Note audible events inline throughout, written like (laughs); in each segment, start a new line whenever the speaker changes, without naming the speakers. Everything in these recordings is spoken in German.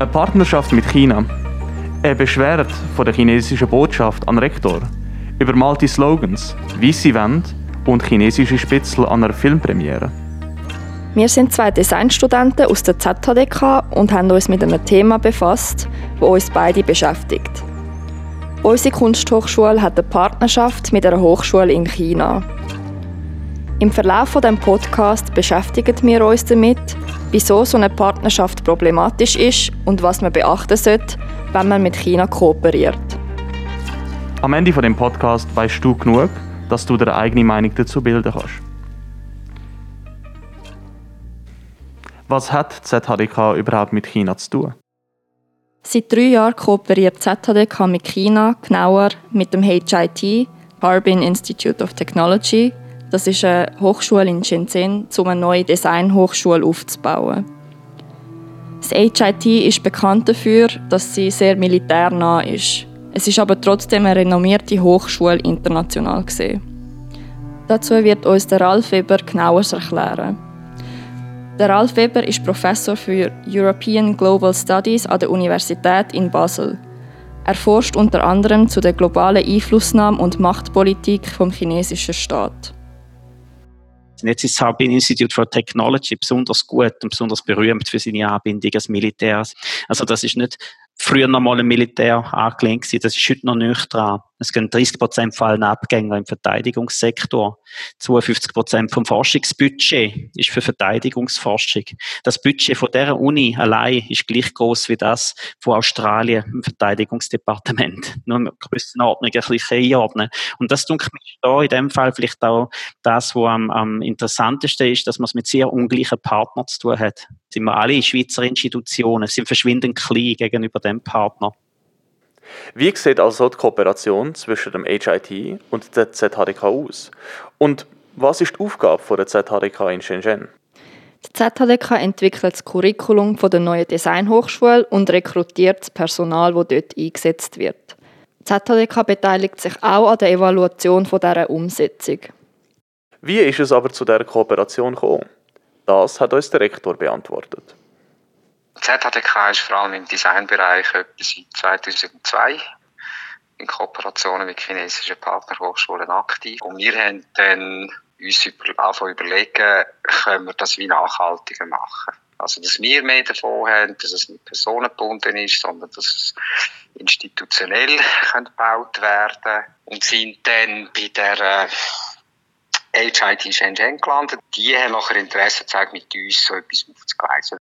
Eine Partnerschaft mit China. Eine Beschwerde von der chinesischen Botschaft an Rektor. Übermalte Slogans, weiße Wände und chinesische Spitzel an einer Filmpremiere.
Wir sind zwei Designstudenten aus der ZHDK und haben uns mit einem Thema befasst, das uns beide beschäftigt. Unsere Kunsthochschule hat eine Partnerschaft mit einer Hochschule in China. Im Verlauf von dem Podcast beschäftigen wir uns damit, wieso so eine Partnerschaft problematisch ist und was man beachten sollte, wenn man mit China kooperiert.
Am Ende von dem Podcast weißt du genug, dass du deine eigene Meinung dazu bilden kannst. Was hat ZHDK überhaupt mit China zu tun?
Seit drei Jahren kooperiert ZHDK mit China, genauer mit dem HIT, Harbin Institute of Technology. Das ist eine Hochschule in Shenzhen, um eine neue Designhochschule aufzubauen. Das HIT ist bekannt dafür, dass sie sehr militärnah ist. Es ist aber trotzdem eine renommierte Hochschule international gesehen. Dazu wird uns der Ralf Weber genauer erklären. Der Ralf Weber ist Professor für European Global Studies an der Universität in Basel. Er forscht unter anderem zu der globalen Einflussnahme und Machtpolitik vom chinesischen Staat.
Jetzt ist das Harbin Institute for Technology besonders gut und besonders berühmt für seine Anbindung als Militärs. Also das ist nicht früher noch mal ein Militär angelehnt gewesen. Das ist heute noch nicht dran. Es gehen 30 Prozent von allen Abgänger im Verteidigungssektor. 52 Prozent vom Forschungsbudget ist für Verteidigungsforschung. Das Budget von der Uni allein ist gleich groß wie das von Australien im Verteidigungsdepartement. (laughs) Nur eine Grössenordnung ein bisschen einordnen. Und das tut mich da in dem Fall vielleicht auch das, was am, am interessantesten ist, dass man es mit sehr ungleichen Partnern zu tun hat. Sind wir alle Schweizer Institutionen, sind verschwindend klein gegenüber dem Partner.
Wie sieht also die Kooperation zwischen dem HIT und der ZHDK aus? Und was ist die Aufgabe der ZHDK in Shenzhen?
Die ZHDK entwickelt das Curriculum der neuen Designhochschule und rekrutiert das Personal, das dort eingesetzt wird. Die ZHDK beteiligt sich auch an der Evaluation dieser Umsetzung.
Wie ist es aber zu dieser Kooperation gekommen? Das hat uns der Rektor beantwortet.
ZHDK ist vor allem im Designbereich etwa seit 2002 in Kooperationen mit chinesischen Partnerhochschulen aktiv. Und wir haben dann uns über, anfangen überlegen, können wir das wie nachhaltiger machen. Also, dass wir mehr davon haben, dass es nicht personengebunden ist, sondern dass es institutionell gebaut werden kann. Und sind dann bei der HIT äh, Shenzhen gelandet. Die haben nachher Interesse gezeigt, mit uns so etwas aufzugleisen.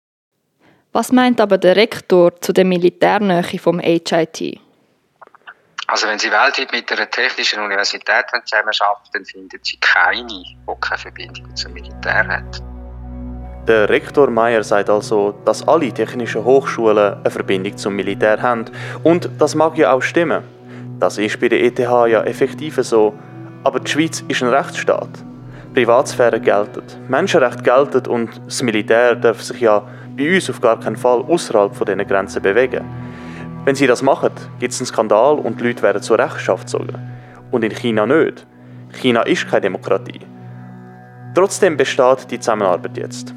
Was meint aber der Rektor zu der Militärnähe vom HIT?
Also wenn Sie weltweit mit einer technischen Universität zusammenarbeiten, dann finden Sie keine, die keine Verbindung zum Militär hat.
Der Rektor Meyer sagt also, dass alle technischen Hochschulen eine Verbindung zum Militär haben. Und das mag ja auch stimmen. Das ist bei der ETH ja effektiv so. Aber die Schweiz ist ein Rechtsstaat. Privatsphäre geltet, Menschenrechte gelten und das Militär darf sich ja bei uns auf gar keinen Fall außerhalb von diesen Grenzen bewegen. Wenn sie das machen, gibt es einen Skandal und die Leute werden zur Rechenschaft gezogen. Und in China nicht. China ist keine Demokratie. Trotzdem besteht die Zusammenarbeit jetzt.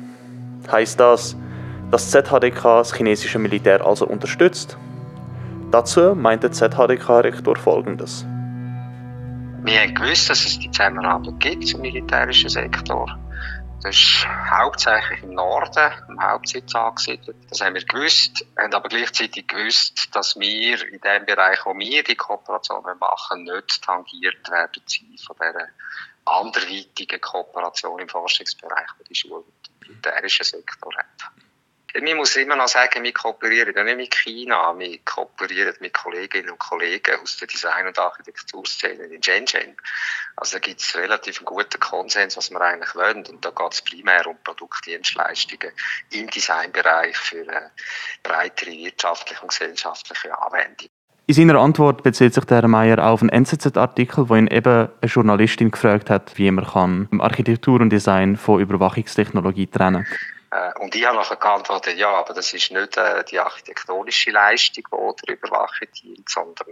Heißt das, dass ZHDK das chinesische Militär also unterstützt? Dazu meint der ZHDK-Rektor folgendes.
Wir haben gewusst, dass es die Zusammenarbeit gibt im militärischen Sektor. Das ist hauptsächlich im Norden, im Hauptsitz angesiedelt. Das haben wir gewusst, haben aber gleichzeitig gewusst, dass wir in dem Bereich, wo wir die Kooperation machen, nicht tangiert werden von dieser anderweitigen Kooperation im Forschungsbereich, die die Schule im militärischen Sektor hat. Ich muss immer noch sagen, wir kooperieren ja nicht mit China, wir kooperieren mit Kolleginnen und Kollegen aus der Design- und Architekturszene in Shenzhen. Also da gibt es relativ einen guten Konsens, was wir eigentlich wollen. Und da geht es primär um Produktdienstleistungen im Designbereich für eine breitere wirtschaftliche und gesellschaftliche Anwendung.
In seiner Antwort bezieht sich der Herr Meier auf einen NZZ-Artikel, wo ihn eben eine Journalistin gefragt hat, wie man kann Architektur und Design von Überwachungstechnologie trennen kann.
Äh, und ich habe nachher geantwortet, ja, aber das ist nicht äh, die architektonische Leistung, die der Überwachung dient, sondern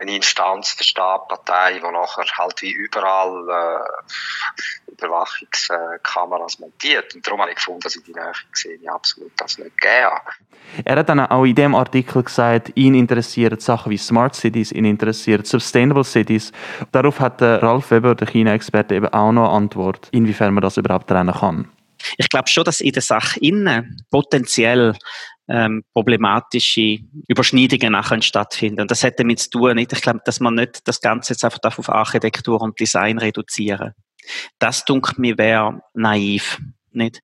eine Instanz der Staatpartei, die nachher halt wie überall äh, Überwachungskameras montiert. Und darum habe ich gefunden, dass ich die Nähe gesehen ich absolut das nicht gegeben
Er hat dann auch in dem Artikel gesagt, ihn interessieren Sachen wie Smart Cities, ihn interessieren Sustainable Cities. Darauf hat der Ralf Weber, der China-Experte, eben auch noch eine Antwort, inwiefern man das überhaupt trennen kann.
Ich glaube schon, dass in der Sache innen potenziell ähm, problematische Überschneidungen nachher stattfinden. Das hat damit zu tun, nicht? Ich glaube, dass man nicht das Ganze jetzt einfach auf Architektur und Design reduzieren. Das dunkelt mir wäre naiv, nicht?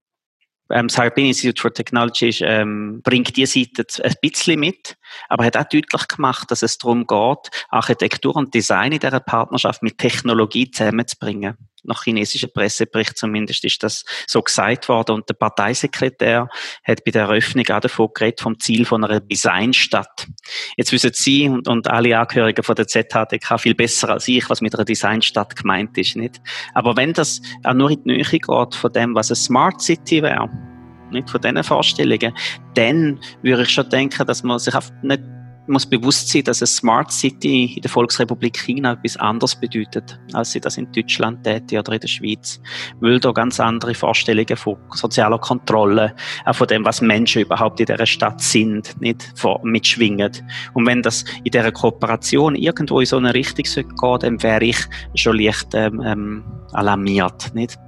Ähm, das Harbin Institute for Technology ähm, bringt diese Seite ein bisschen mit, aber hat auch deutlich gemacht, dass es darum geht, Architektur und Design in dieser Partnerschaft mit Technologie zusammenzubringen nach chinesischen Pressebericht zumindest ist das so gesagt worden. Und der Parteisekretär hat bei der Eröffnung auch davon geredet, vom Ziel von einer Designstadt. Jetzt wissen Sie und, und alle Angehörigen von der ZHDK viel besser als ich, was mit einer Designstadt gemeint ist, nicht? Aber wenn das auch nur in die Nähe geht von dem, was eine Smart City wäre, nicht von diesen Vorstellungen, dann würde ich schon denken, dass man sich nicht muss bewusst sein, dass eine Smart City in der Volksrepublik China etwas anderes bedeutet, als sie das in Deutschland täte oder in der Schweiz. Weil da ganz andere Vorstellungen von sozialer Kontrolle, auch von dem, was Menschen überhaupt in dieser Stadt sind, nicht mitschwingen. Und wenn das in dieser Kooperation irgendwo in so eine Richtung geht, dann wäre ich schon leicht ähm, ähm, alarmiert, nicht?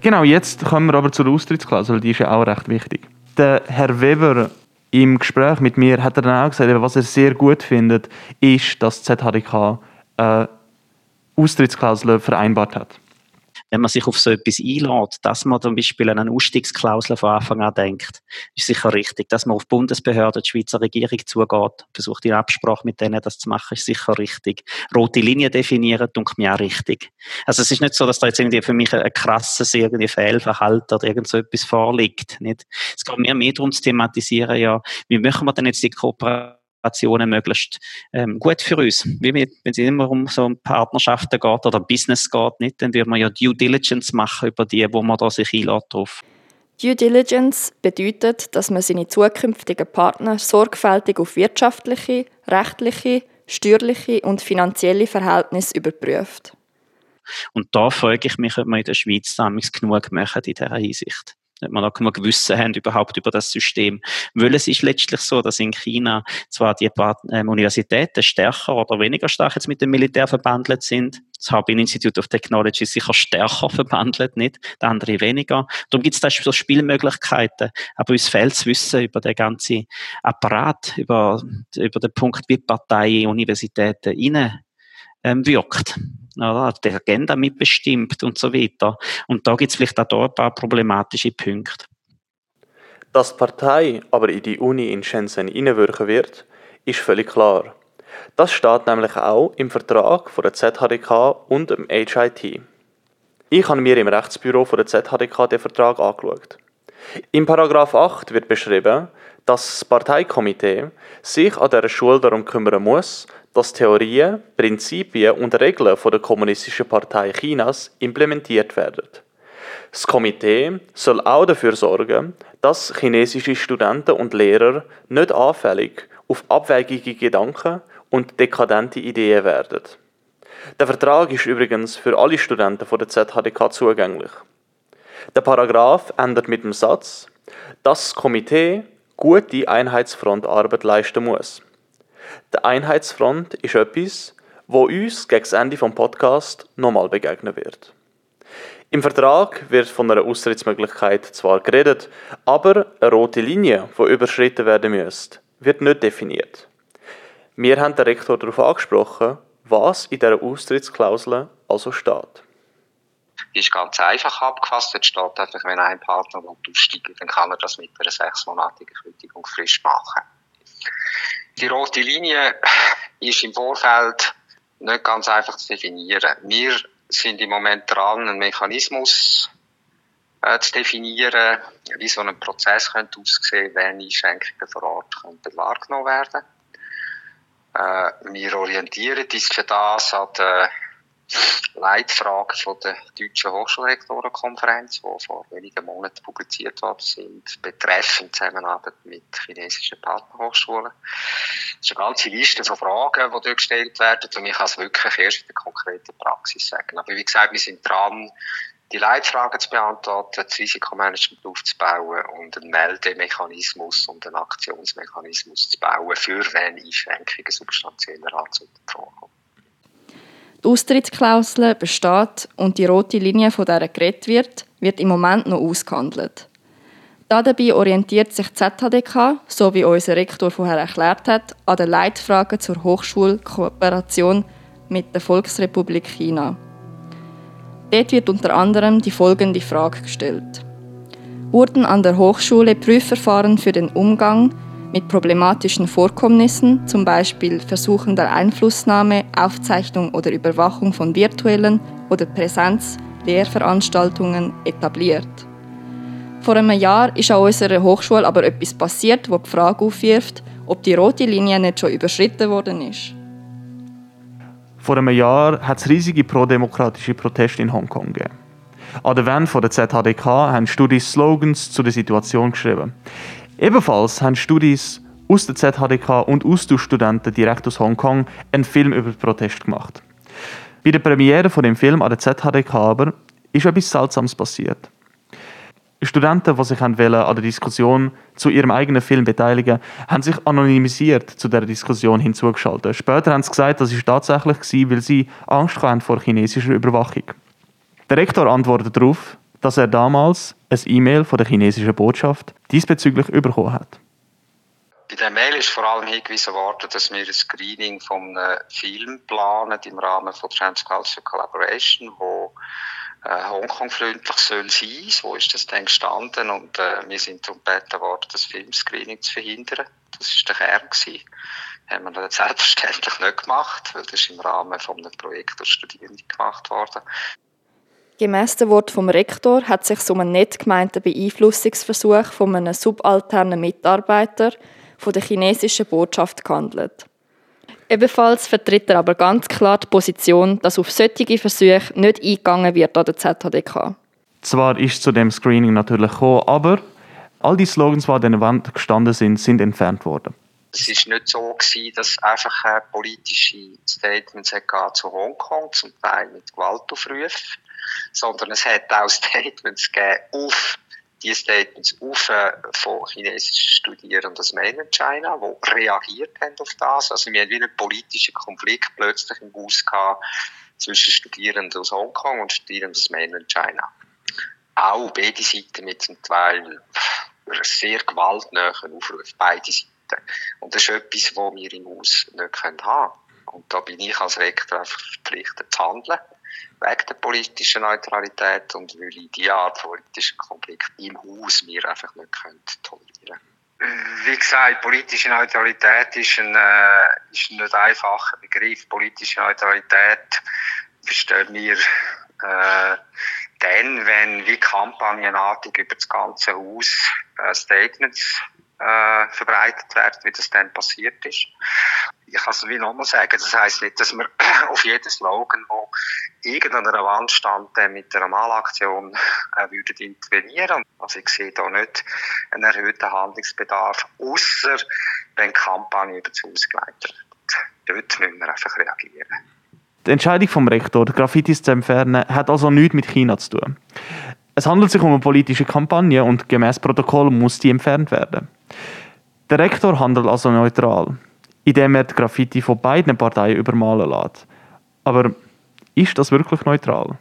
Genau, jetzt kommen wir aber zur Austrittsklausel, die ist ja auch recht wichtig. Der Herr Weber im Gespräch mit mir hat er dann auch gesagt, was er sehr gut findet, ist, dass ZHDK äh, Austrittsklauseln vereinbart hat
wenn man sich auf so etwas einlädt, dass man zum Beispiel an eine Ausstiegsklausel von Anfang an denkt, ist sicher richtig. Dass man auf Bundesbehörden, die Schweizer Regierung zugeht, versucht in Absprache mit denen das zu machen, ist sicher richtig. Rote Linien definieren, denke mir auch richtig. Also es ist nicht so, dass da jetzt irgendwie für mich ein krasses irgendwie Fehlverhalten oder irgend so etwas vorliegt. Nicht? Es geht mir mehr darum zu thematisieren, ja, wie machen wir denn jetzt die Kooperation Kooperationen möglichst ähm, gut für uns. Wie wenn es immer um so Partnerschaften geht oder Business geht, nicht, dann würde man ja Due Diligence machen über die, wo man da sich einlädt drauf.
Due Diligence bedeutet, dass man seine zukünftigen Partner sorgfältig auf wirtschaftliche, rechtliche, steuerliche und finanzielle Verhältnisse überprüft.
Und da frage ich mich, ob wir in der Schweiz damals genug machen in dieser Hinsicht dass man auch genug Gewissen haben überhaupt über das System. Weil es ist letztlich so, dass in China zwar die ähm, Universitäten stärker oder weniger stark jetzt mit dem Militär verbandelt sind. Das Harbin Institute of Technology ist sicher stärker verbandelt, nicht? Der andere weniger. Darum gibt es da so Spielmöglichkeiten. Aber uns fehlt das Wissen über den ganzen Apparat, über, über den Punkt, wie Parteien, Universitäten innen ähm, wirkt oder, die Agenda mitbestimmt und so weiter. Und da gibt es vielleicht auch da ein paar problematische Punkte.
Dass die Partei aber in die Uni in Shenzhen hineinwirken wird, ist völlig klar. Das steht nämlich auch im Vertrag von der ZHDK und dem HIT. Ich habe mir im Rechtsbüro von der ZHDK den Vertrag angeschaut. Im Paragraph 8 wird beschrieben, dass das Parteikomitee sich an dieser Schule darum kümmern muss, dass Theorien, Prinzipien und Regeln von der Kommunistischen Partei Chinas implementiert werden. Das Komitee soll auch dafür sorgen, dass chinesische Studenten und Lehrer nicht anfällig auf abwegige Gedanken und dekadente Ideen werden. Der Vertrag ist übrigens für alle Studenten von der ZHDK zugänglich. Der Paragraph endet mit dem Satz, dass das Komitee gute Einheitsfrontarbeit leisten muss. Die Einheitsfront ist etwas, wo uns gegen das Ende des Podcasts nochmal begegnen wird. Im Vertrag wird von einer Austrittsmöglichkeit zwar geredet, aber eine rote Linie, die überschritten werden müsste, wird nicht definiert. Wir haben den Rektor darauf angesprochen, was in dieser Austrittsklausel also steht.
Die ist ganz einfach abgefasst. Jetzt steht einfach, wenn ein Partner aussteigen dann kann er das mit einer sechsmonatigen Kündigungsfrist machen. Die rote Linie ist im Vorfeld nicht ganz einfach zu definieren. Wir sind im Moment dran, einen Mechanismus äh, zu definieren, wie so ein Prozess könnte aussehen, wenn Einschränkungen vor Ort könnten wahrgenommen werden. Äh, wir orientieren uns für das an den Leitfragen von der Deutschen Hochschulrektorenkonferenz, die vor wenigen Monaten publiziert worden sind, betreffend Zusammenarbeit mit chinesischen Partnerhochschulen. Es ist eine ganze Liste von Fragen, die dort gestellt werden und ich kann es wirklich erst in der konkreten Praxis sagen. Aber wie gesagt, wir sind dran, die Leitfragen zu beantworten, das Risikomanagement aufzubauen und einen Meldemechanismus und einen Aktionsmechanismus zu bauen, für wenn Einschränkungen substanzieller Art vorkommen.
Die Austrittsklausel besteht und die rote Linie, von der geredet wird, wird im Moment noch ausgehandelt. Dabei orientiert sich die ZHDK, so wie unser Rektor vorher erklärt hat, an den Leitfragen zur Hochschulkooperation mit der Volksrepublik China. Dort wird unter anderem die folgende Frage gestellt. Wurden an der Hochschule Prüfverfahren für den Umgang mit problematischen Vorkommnissen, zum Beispiel Versuchen der Einflussnahme, Aufzeichnung oder Überwachung von virtuellen oder Präsenz-Lehrveranstaltungen etabliert. Vor einem Jahr ist an unserer Hochschule aber etwas passiert, wo die Frage aufwirft, ob die rote Linie nicht schon überschritten worden ist.
Vor einem Jahr hat es riesige prodemokratische Proteste in Hongkong gegeben. An der Wand der ZHDK haben Studis Slogans zu der Situation geschrieben. Ebenfalls haben Studis aus der ZHDK und Austauschstudenten direkt aus Hongkong einen Film über Protest gemacht. Bei der Premiere von dem Film an der ZHDK aber ist etwas Seltsames passiert. Studenten, die sich an der Diskussion zu ihrem eigenen Film beteiligen, haben sich anonymisiert zu der Diskussion hinzugeschaltet. Später haben sie gesagt, das ist tatsächlich war, weil sie Angst hatten vor chinesischer Überwachung. Der Rektor antwortet darauf, dass er damals ein E-Mail von der chinesischen Botschaft diesbezüglich bekommen hat.
Bei der Mail ist vor allem hingewiesen worden, dass wir ein Screening von einem Film planen im Rahmen von Transcultural Collaboration, wo äh, Hongkong-freundlich soll sein. So ist das dann gestanden und äh, wir sind darum gebeten worden, das Filmscreening zu verhindern. Das war der Kern. Gewesen. Haben wir dann selbstverständlich nicht gemacht, weil das im Rahmen von einem Projekt der Studierenden gemacht worden.
Gemäss dem Wort vom Rektor hat sich um einen nicht gemeinten Beeinflussungsversuch von einem subalternen Mitarbeiter von der chinesischen Botschaft gehandelt. Ebenfalls vertritt er aber ganz klar die Position, dass auf solche Versuche nicht eingegangen wird an der ZHDK.
Zwar ist zu dem Screening natürlich gekommen, aber all die Slogans, die an der Wand gestanden sind, sind entfernt worden.
Es war nicht so gewesen, dass einfach politische Statements zu Hongkong, zum Teil mit Gewaltaufrufen, sondern es hat auch (laughs) Statements gegeben auf die Statements auf äh, von chinesischen Studierenden aus Mainland China, die reagiert haben auf das. Also wir haben wie einen politischen Konflikt plötzlich im Haus zwischen Studierenden aus Hongkong und Studierenden aus Mainland China. Auch beide Seiten mit zum Teil sehr gewaltnahen Aufruf, beide Seiten. Und das ist etwas, was wir im Haus nicht haben können. Und da bin ich als Rektor verpflichtet zu handeln wegen der politischen Neutralität und weil ich die Art von politischen Konflikt im Haus mir einfach nicht tolerieren Wie gesagt, politische Neutralität ist ein, äh, ist ein nicht einfacher Begriff. Politische Neutralität verstehen wir äh, dann, wenn wie kampagnenartig über das ganze Haus äh, Statements äh, verbreitet werden, wie das dann passiert ist. Ich kann es wie nochmal sagen, das heisst nicht, dass wir (clears throat) auf jeden Slogan, wo irgendeiner Wand stand, äh, mit einer Malaktion äh, würden intervenieren. Also ich sehe da nicht einen erhöhten Handlungsbedarf, außer wenn die Kampagne über das Haus geleitet wird. Dort müssen wir einfach reagieren.
Die Entscheidung vom Rektor, Graffitis zu entfernen, hat also nichts mit China zu tun. Es handelt sich um eine politische Kampagne und gemäß Protokoll muss die entfernt werden. Der Rektor handelt also neutral, indem er die Graffiti von beiden Parteien übermalen lässt. Aber ist das wirklich neutral?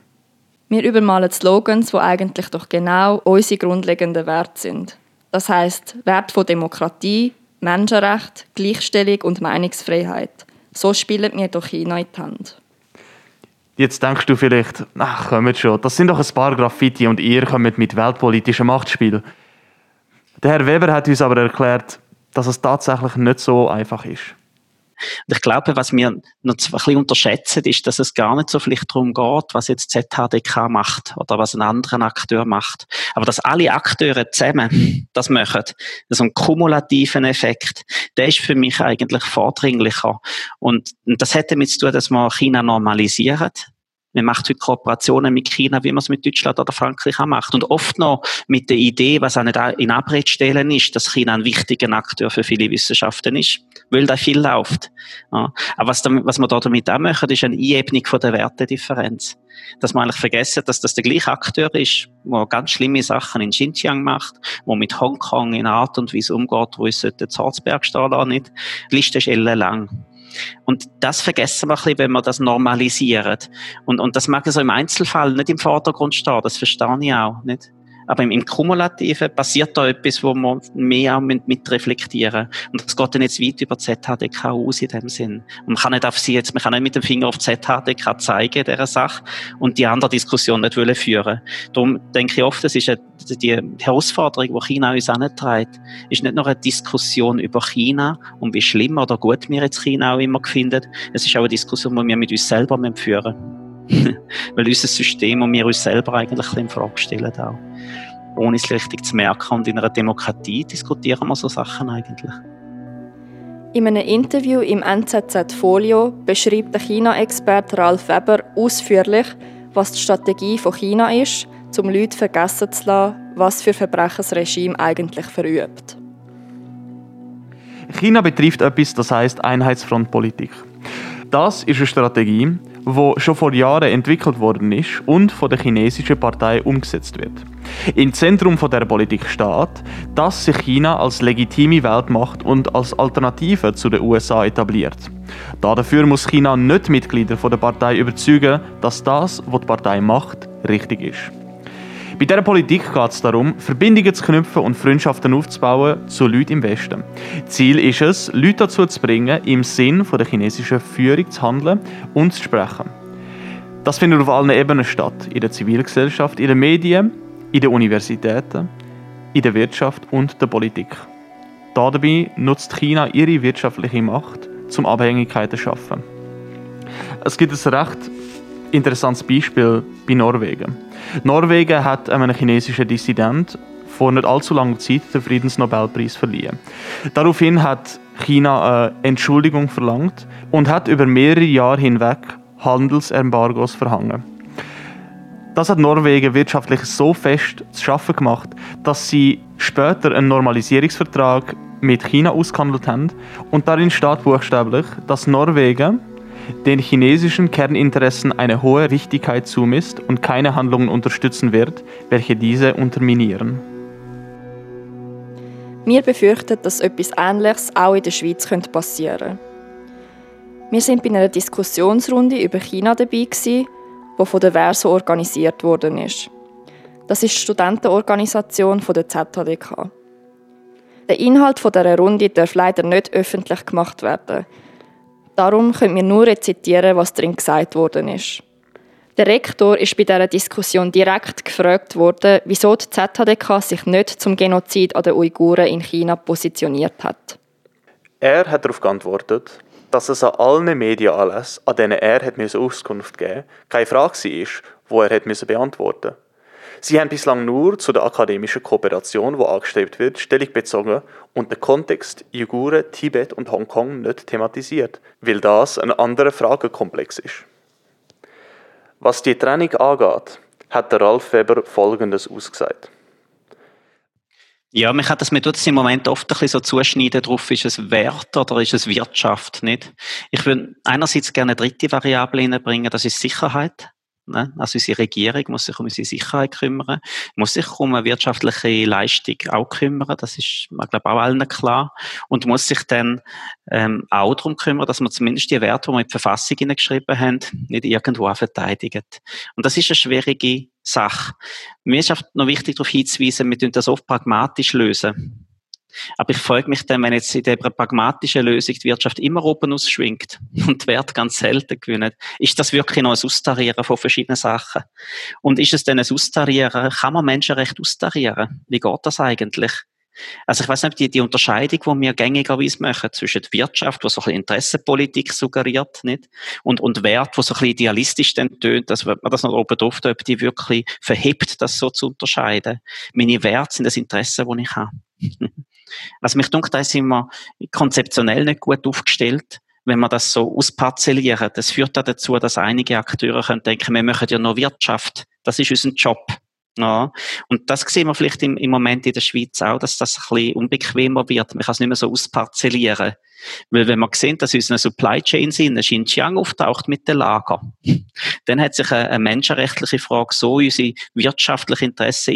Wir übermalen Slogans, die eigentlich doch genau unsere grundlegenden Werte sind. Das heißt Wert von Demokratie, Menschenrecht, Gleichstellung und Meinungsfreiheit. So spielen wir doch China in die Hand.
Jetzt denkst du vielleicht, ach, kommt schon, das sind doch ein paar Graffiti und ihr kommt mit weltpolitischen Machtspielen. Der Herr Weber hat uns aber erklärt, dass es tatsächlich nicht so einfach ist.
Und ich glaube, was wir noch ein bisschen unterschätzen, ist, dass es gar nicht so vielleicht darum geht, was jetzt ZHDK macht oder was ein anderer Akteur macht. Aber dass alle Akteure zusammen das machen, so einen kumulativen Effekt, der ist für mich eigentlich vordringlicher. Und das hat damit zu tun, dass man China normalisiert Man macht heute Kooperationen mit China, wie man es mit Deutschland oder Frankreich auch macht. Und oft noch mit der Idee, was auch nicht in Abrede stellen ist, dass China ein wichtiger Akteur für viele Wissenschaften ist, weil da viel läuft. Ja. Aber was, damit, was wir da damit auch machen, ist eine Einebnung von der Wertedifferenz. Dass man eigentlich vergessen, dass das der gleiche Akteur ist, der ganz schlimme Sachen in Xinjiang macht, der mit Hongkong in einer Art und Weise umgeht, wo es den Salzberg stehen nicht. Die Liste ist ellenlang. Und das vergessen wir ein bisschen, wenn wir das normalisieren. Und, und das mag so im Einzelfall nicht im Vordergrund stehen, das verstehe ich auch nicht. Aber im, im Kumulativen passiert da etwas, wo wir mehr auch mit, mit reflektieren. Und das geht dann jetzt weit über ZHDK aus in dem Sinn. Und man kann nicht auf sie jetzt, man kann nicht mit dem Finger auf ZHDK zeigen, dieser Sache, und die andere Diskussion nicht wollen führen. Darum denke ich oft, das ist eine, die Herausforderung, die China uns antreibt, ist nicht nur eine Diskussion über China und wie schlimm oder gut wir jetzt China auch immer finden. Es ist auch eine Diskussion, die wir mit uns selber führen müssen. (laughs) Weil unser System und wir uns selber eigentlich in Frage stellen auch. Ohne es richtig zu merken. Und in einer Demokratie diskutieren wir so Sachen eigentlich.
In einem Interview im NZZ Folio beschreibt der China-Experte Ralf Weber ausführlich, was die Strategie von China ist, um Leute vergessen zu lassen, was für Verbrechen das Regime eigentlich verübt.
China betrifft etwas, das heißt Einheitsfrontpolitik. Das ist eine Strategie, wo schon vor Jahren entwickelt worden ist und von der chinesischen Partei umgesetzt wird. Im Zentrum der Politik steht, dass sich China als legitime Weltmacht und als Alternative zu den USA etabliert. Dafür muss China nicht Mitglieder der Partei überzeugen, dass das, was die Partei macht, richtig ist. Bei dieser Politik geht es darum, Verbindungen zu knüpfen und Freundschaften aufzubauen zu Leuten im Westen. Ziel ist es, Leute dazu zu bringen, im Sinn der chinesischen Führung zu handeln und zu sprechen. Das findet auf allen Ebenen statt. In der Zivilgesellschaft, in den Medien, in den Universitäten, in der Wirtschaft und der Politik. Dabei nutzt China ihre wirtschaftliche Macht, zum Abhängigkeiten zu schaffen. Es gibt ein recht interessantes Beispiel bei Norwegen. Norwegen hat einem chinesischen Dissident vor nicht allzu langer Zeit den Friedensnobelpreis verliehen. Daraufhin hat China eine Entschuldigung verlangt und hat über mehrere Jahre hinweg Handelsembargos verhangen. Das hat Norwegen wirtschaftlich so fest zu schaffen gemacht, dass sie später einen Normalisierungsvertrag mit China ausgehandelt haben und darin steht buchstäblich, dass Norwegen den chinesischen Kerninteressen eine hohe Wichtigkeit zumisst und keine Handlungen unterstützen wird, welche diese unterminieren.
Wir befürchten, dass etwas Ähnliches auch in der Schweiz passieren könnte. Wir sind bei einer Diskussionsrunde über China dabei, die von der Verso organisiert worden ist. Das ist die Studentenorganisation der ZHDK. Der Inhalt dieser Runde darf leider nicht öffentlich gemacht werden. Darum können wir nur rezitieren, was darin gesagt worden ist. Der Rektor ist bei dieser Diskussion direkt gefragt worden, wieso die ZHDK sich nicht zum Genozid an den Uiguren in China positioniert hat.
Er hat darauf geantwortet, dass es an allen Medienanlässen, an denen er hat Auskunft geben musste, keine Frage war, die er hat beantworten musste. Sie haben bislang nur zu der akademischen Kooperation, die angestrebt wird, Stellung bezogen und den Kontext Uiguren, Tibet und Hongkong nicht thematisiert, weil das ein anderer Fragenkomplex ist. Was die Trennung angeht, hat der Ralf Weber Folgendes ausgesagt.
Ja, mich hat das, mir tut es im Moment oft ein bisschen so zuschneiden drauf, ist es Wert oder ist es Wirtschaft, nicht? Ich würde einerseits gerne eine dritte Variable reinbringen, das ist Sicherheit. Ne? Also unsere Regierung muss sich um unsere Sicherheit kümmern, muss sich um eine wirtschaftliche Leistung auch kümmern, das ist, ich glaube, auch allen klar, und muss sich dann ähm, auch darum kümmern, dass man zumindest die Werte, die wir in die Verfassung geschrieben haben, nicht irgendwo verteidigt. Und das ist eine schwierige Sache. Mir ist auch noch wichtig darauf hinzuweisen, wir tun das oft pragmatisch lösen. Aber ich frage mich dann, wenn jetzt in der pragmatischen Lösung die Wirtschaft immer oben ausschwingt (laughs) und die Werte ganz selten gewinnen, ist das wirklich noch ein Austarieren von verschiedenen Sachen? Und ist es denn ein Austarieren? Kann man Menschenrecht austarieren? Wie geht das eigentlich? Also ich weiß nicht, die, die Unterscheidung, die wir gängigerweise machen zwischen Wirtschaft, die so ein bisschen Interessenpolitik suggeriert, nicht? Und, und Wert, wo so ein bisschen idealistisch dann tönt, dass man das noch oben drauf ob die wirklich verhebt, das so zu unterscheiden. Meine Werte sind das Interesse, das ich habe. (laughs) Also mich denkt, da sind wir konzeptionell nicht gut aufgestellt, wenn man das so ausparzellieren. Das führt dann dazu, dass einige Akteure können denken, wir machen ja noch Wirtschaft. Das ist unser Job. Ja. Und das sehen wir vielleicht im, im Moment in der Schweiz auch, dass das ein bisschen unbequemer wird. Man kann es nicht mehr so ausparzellieren. Weil wenn man sieht, dass unsere Supply Chain in Xinjiang auftaucht mit den Lager, dann hat sich eine, eine menschenrechtliche Frage so unsere wirtschaftliche Interessen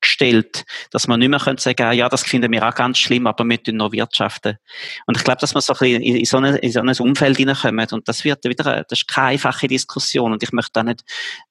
gestellt, dass man nicht mehr könnte sagen, ja, das finden wir auch ganz schlimm, aber wir tun noch wirtschaften. Und ich glaube, dass man so ein bisschen in so, eine, in so ein Umfeld hineinkommt und das wird wieder, das ist keine einfache Diskussion und ich möchte auch nicht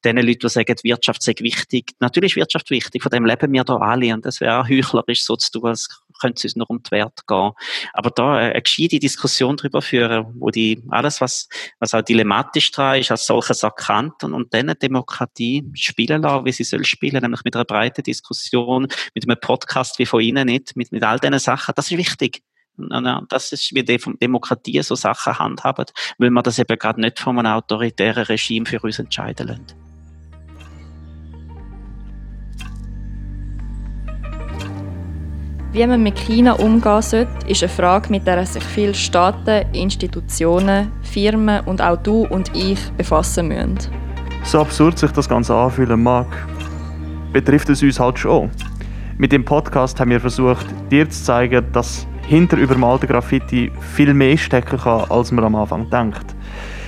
den Leuten, die sagen, Wirtschaft sei wichtig. Natürlich ist Wirtschaft wichtig, von dem leben wir da alle und das wäre auch heuchlerisch so zu tun, als könnte es uns noch um die Werte gehen. Aber da eine gescheite Diskussion darüber führen, wo die, alles, was, was auch dilematisch dran ist, als solches erkannt und, und dann Demokratie spielen lassen, wie sie soll spielen, nämlich mit einer breiten Diskussion, mit einem Podcast wie von Ihnen nicht, mit, mit all diesen Sachen. Das ist wichtig. Das ist, wie die Demokratie so Sachen handhaben, weil man das eben gerade nicht von einem autoritären Regime für uns entscheiden lassen.
Wie man mit China umgehen sollte, ist eine Frage, mit der sich viele Staaten, Institutionen, Firmen und auch du und ich befassen müssen.
So absurd sich das Ganze anfühlen mag, betrifft es uns halt schon. Mit dem Podcast haben wir versucht, dir zu zeigen, dass hinter übermalten Graffiti viel mehr stecken kann, als man am Anfang denkt.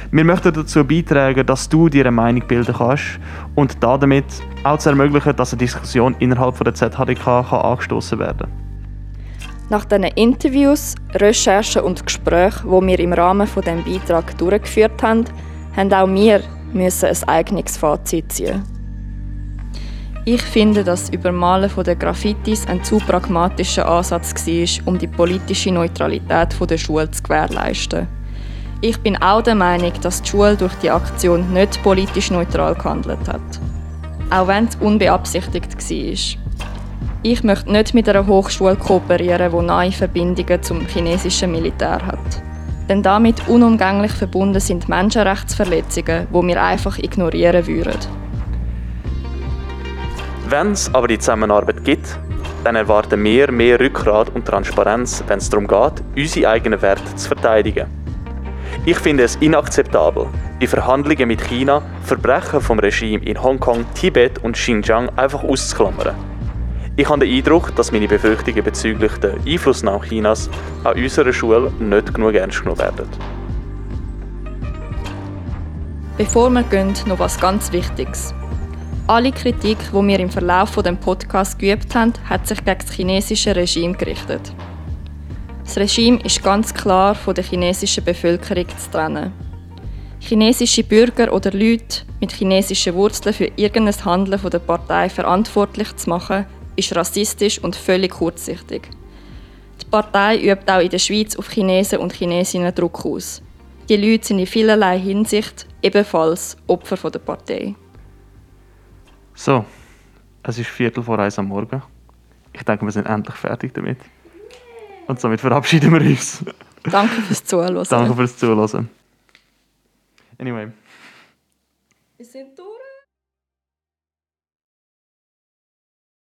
Wir möchten dazu beitragen, dass du dir eine Meinung bilden kannst und damit auch zu ermöglichen, dass eine Diskussion innerhalb der ZHDK angestoßen werden kann.
Nach diesen Interviews, Recherchen und Gesprächen, die wir im Rahmen von dem Beitrag durchgeführt haben, haben auch wir müssen ein eigenes Fazit ziehen. Ich finde, dass das Übermalen den Graffitis ein zu pragmatischer Ansatz war, um die politische Neutralität der Schule zu gewährleisten. Ich bin auch der Meinung, dass die Schule durch die Aktion nicht politisch neutral gehandelt hat. Auch wenn es unbeabsichtigt war. Ich möchte nicht mit einer Hochschule kooperieren, die nahe Verbindungen zum chinesischen Militär hat. Denn damit unumgänglich verbunden sind Menschenrechtsverletzungen, die wir einfach ignorieren würden.
Wenn es aber die Zusammenarbeit gibt, dann erwarten wir mehr Rückgrat und Transparenz, wenn es darum geht, unsere eigenen Werte zu verteidigen. Ich finde es inakzeptabel, die Verhandlungen mit China Verbrechen vom Regime in Hongkong, Tibet und Xinjiang einfach auszuklammern. Ich habe den Eindruck, dass meine Befürchtungen bezüglich der Einflussnahme Chinas an unserer Schule nicht genug ernst genommen werden.
Bevor wir gehen, noch etwas ganz Wichtiges. Alle Kritik, die wir im Verlauf des Podcasts geübt haben, hat sich gegen das chinesische Regime gerichtet. Das Regime ist ganz klar von der chinesischen Bevölkerung zu trennen. Chinesische Bürger oder Leute mit chinesischen Wurzeln für irgendein Handeln der Partei verantwortlich zu machen, ist rassistisch und völlig kurzsichtig. Die Partei übt auch in der Schweiz auf Chinesen und Chinesinnen Druck aus. Die Leute sind in vielerlei Hinsicht ebenfalls Opfer der Partei.
So, es ist Viertel vor eins am Morgen. Ich denke, wir sind endlich fertig damit. Und somit verabschieden wir uns.
Danke fürs Zuhören.
Danke fürs Zuhören. Anyway.
Wir sind durch.